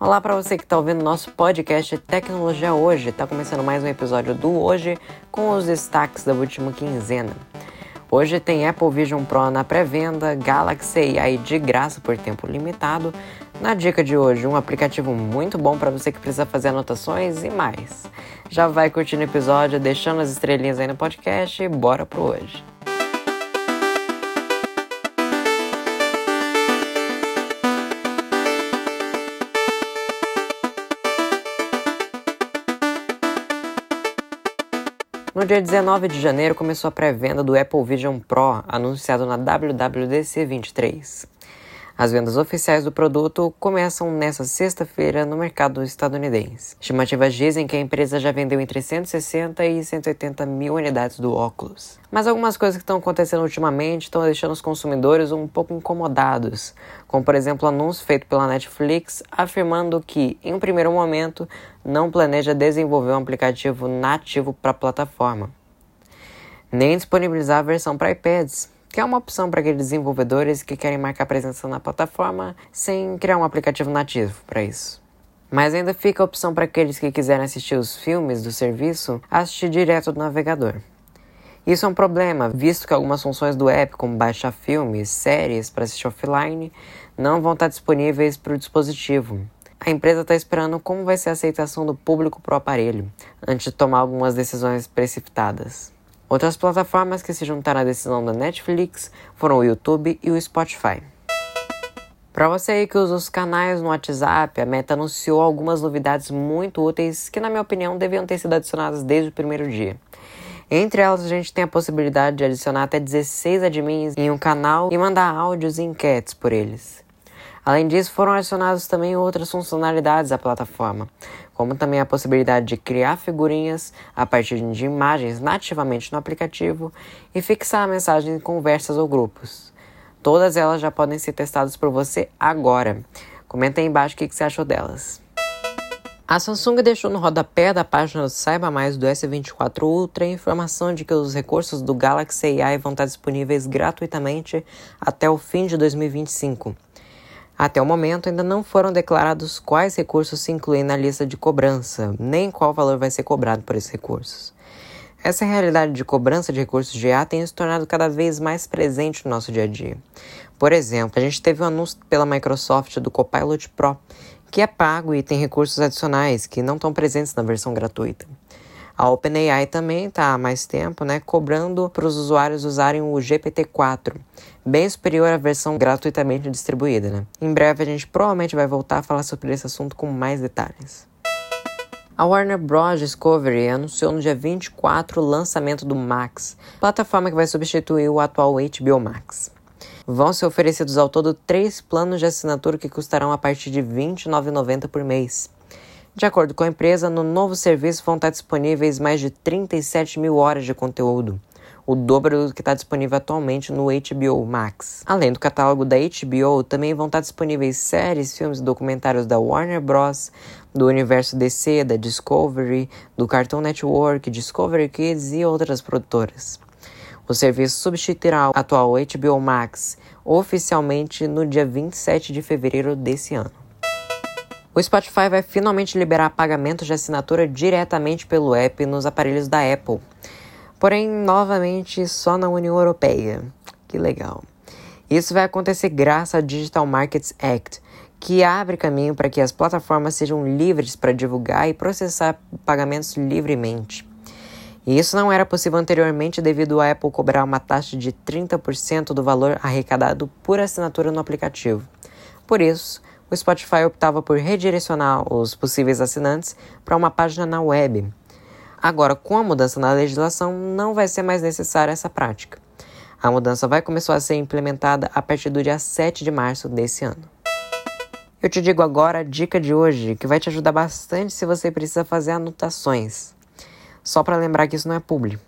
Olá para você que está ouvindo nosso podcast Tecnologia Hoje. Está começando mais um episódio do Hoje com os destaques da última quinzena. Hoje tem Apple Vision Pro na pré-venda, Galaxy AI de graça por tempo limitado. Na dica de hoje, um aplicativo muito bom para você que precisa fazer anotações e mais. Já vai curtindo o episódio, deixando as estrelinhas aí no podcast e bora pro hoje. No dia 19 de janeiro começou a pré-venda do Apple Vision Pro, anunciado na WWDC 23. As vendas oficiais do produto começam nesta sexta-feira no mercado estadunidense. Estimativas dizem que a empresa já vendeu entre 160 e 180 mil unidades do óculos. Mas algumas coisas que estão acontecendo ultimamente estão deixando os consumidores um pouco incomodados, como por exemplo o anúncio feito pela Netflix afirmando que, em um primeiro momento, não planeja desenvolver um aplicativo nativo para a plataforma, nem disponibilizar a versão para iPads que é uma opção para aqueles desenvolvedores que querem marcar presença na plataforma sem criar um aplicativo nativo para isso. Mas ainda fica a opção para aqueles que quiserem assistir os filmes do serviço assistir direto do navegador. Isso é um problema, visto que algumas funções do app, como baixar filmes, séries para assistir offline, não vão estar disponíveis para o dispositivo. A empresa está esperando como vai ser a aceitação do público para o aparelho, antes de tomar algumas decisões precipitadas. Outras plataformas que se juntaram à decisão da Netflix foram o YouTube e o Spotify. Para você aí que usa os canais no WhatsApp, a Meta anunciou algumas novidades muito úteis que, na minha opinião, deviam ter sido adicionadas desde o primeiro dia. Entre elas, a gente tem a possibilidade de adicionar até 16 admins em um canal e mandar áudios e enquetes por eles. Além disso, foram adicionadas também outras funcionalidades à plataforma, como também a possibilidade de criar figurinhas a partir de imagens nativamente no aplicativo e fixar a mensagem em conversas ou grupos. Todas elas já podem ser testadas por você agora. Comenta aí embaixo o que você achou delas. A Samsung deixou no rodapé da página do Saiba Mais do S24 Ultra a informação de que os recursos do Galaxy AI vão estar disponíveis gratuitamente até o fim de 2025. Até o momento, ainda não foram declarados quais recursos se incluem na lista de cobrança, nem qual valor vai ser cobrado por esses recursos. Essa realidade de cobrança de recursos de IA tem se tornado cada vez mais presente no nosso dia a dia. Por exemplo, a gente teve um anúncio pela Microsoft do Copilot Pro, que é pago e tem recursos adicionais que não estão presentes na versão gratuita. A OpenAI também está há mais tempo né, cobrando para os usuários usarem o GPT-4, bem superior à versão gratuitamente distribuída. Né? Em breve a gente provavelmente vai voltar a falar sobre esse assunto com mais detalhes. A Warner Bros. Discovery anunciou no dia 24 o lançamento do Max, plataforma que vai substituir o atual HBO Max. Vão ser oferecidos ao todo três planos de assinatura que custarão a partir de R$ 29,90 por mês. De acordo com a empresa, no novo serviço vão estar disponíveis mais de 37 mil horas de conteúdo, o dobro do que está disponível atualmente no HBO Max. Além do catálogo da HBO, também vão estar disponíveis séries, filmes e documentários da Warner Bros., do universo DC, da Discovery, do Cartoon Network, Discovery Kids e outras produtoras. O serviço substituirá o atual HBO Max oficialmente no dia 27 de fevereiro desse ano. O Spotify vai finalmente liberar pagamentos de assinatura diretamente pelo app nos aparelhos da Apple. Porém, novamente, só na União Europeia. Que legal. Isso vai acontecer graças ao Digital Markets Act, que abre caminho para que as plataformas sejam livres para divulgar e processar pagamentos livremente. E isso não era possível anteriormente devido à Apple cobrar uma taxa de 30% do valor arrecadado por assinatura no aplicativo. Por isso, o Spotify optava por redirecionar os possíveis assinantes para uma página na web. Agora, com a mudança na legislação, não vai ser mais necessária essa prática. A mudança vai começar a ser implementada a partir do dia 7 de março desse ano. Eu te digo agora a dica de hoje, que vai te ajudar bastante se você precisa fazer anotações. Só para lembrar que isso não é publi,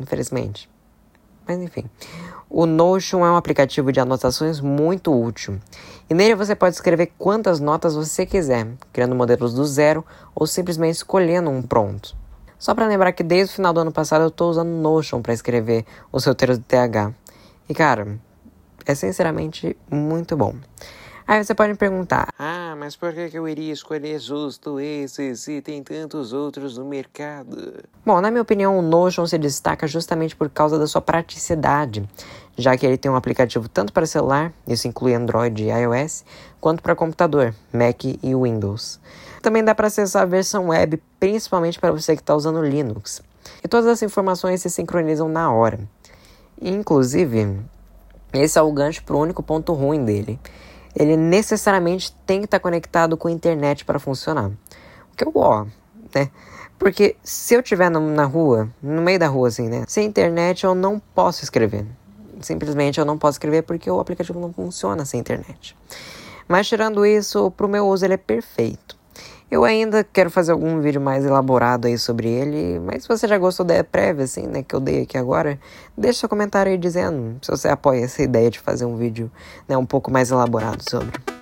infelizmente. Mas enfim. O Notion é um aplicativo de anotações muito útil. E nele você pode escrever quantas notas você quiser, criando modelos do zero ou simplesmente escolhendo um pronto. Só para lembrar que desde o final do ano passado eu estou usando Notion para escrever os roteiros do TH. E cara, é sinceramente muito bom. Aí você pode me perguntar: Ah, mas por que eu iria escolher justo esse se tem tantos outros no mercado? Bom, na minha opinião, o Notion se destaca justamente por causa da sua praticidade, já que ele tem um aplicativo tanto para celular, isso inclui Android e iOS, quanto para computador, Mac e Windows. Também dá para acessar a versão web, principalmente para você que está usando Linux. E todas as informações se sincronizam na hora. Inclusive, esse é o gancho para o único ponto ruim dele ele necessariamente tem que estar conectado com a internet para funcionar. O que é o ó, né? Porque se eu estiver na rua, no meio da rua assim, né? Sem internet eu não posso escrever. Simplesmente eu não posso escrever porque o aplicativo não funciona sem internet. Mas tirando isso, para o meu uso ele é perfeito. Eu ainda quero fazer algum vídeo mais elaborado aí sobre ele, mas se você já gostou da prévia, assim, né, que eu dei aqui agora, deixa seu comentário aí dizendo se você apoia essa ideia de fazer um vídeo, né, um pouco mais elaborado sobre.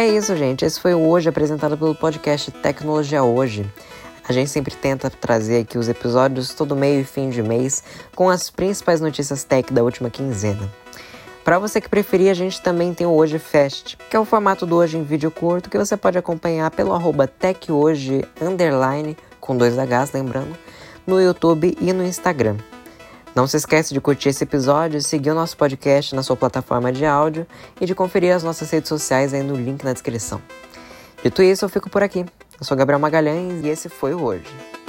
É isso, gente. Esse foi o Hoje, apresentado pelo podcast Tecnologia Hoje. A gente sempre tenta trazer aqui os episódios todo meio e fim de mês com as principais notícias tech da última quinzena. Para você que preferir, a gente também tem o Hoje Fest, que é o formato do Hoje em vídeo curto que você pode acompanhar pelo arroba techhoje, underline, com dois Hs, lembrando, no YouTube e no Instagram. Não se esqueça de curtir esse episódio, seguir o nosso podcast na sua plataforma de áudio e de conferir as nossas redes sociais aí no link na descrição. Dito isso, eu fico por aqui. Eu sou Gabriel Magalhães e esse foi o Hoje.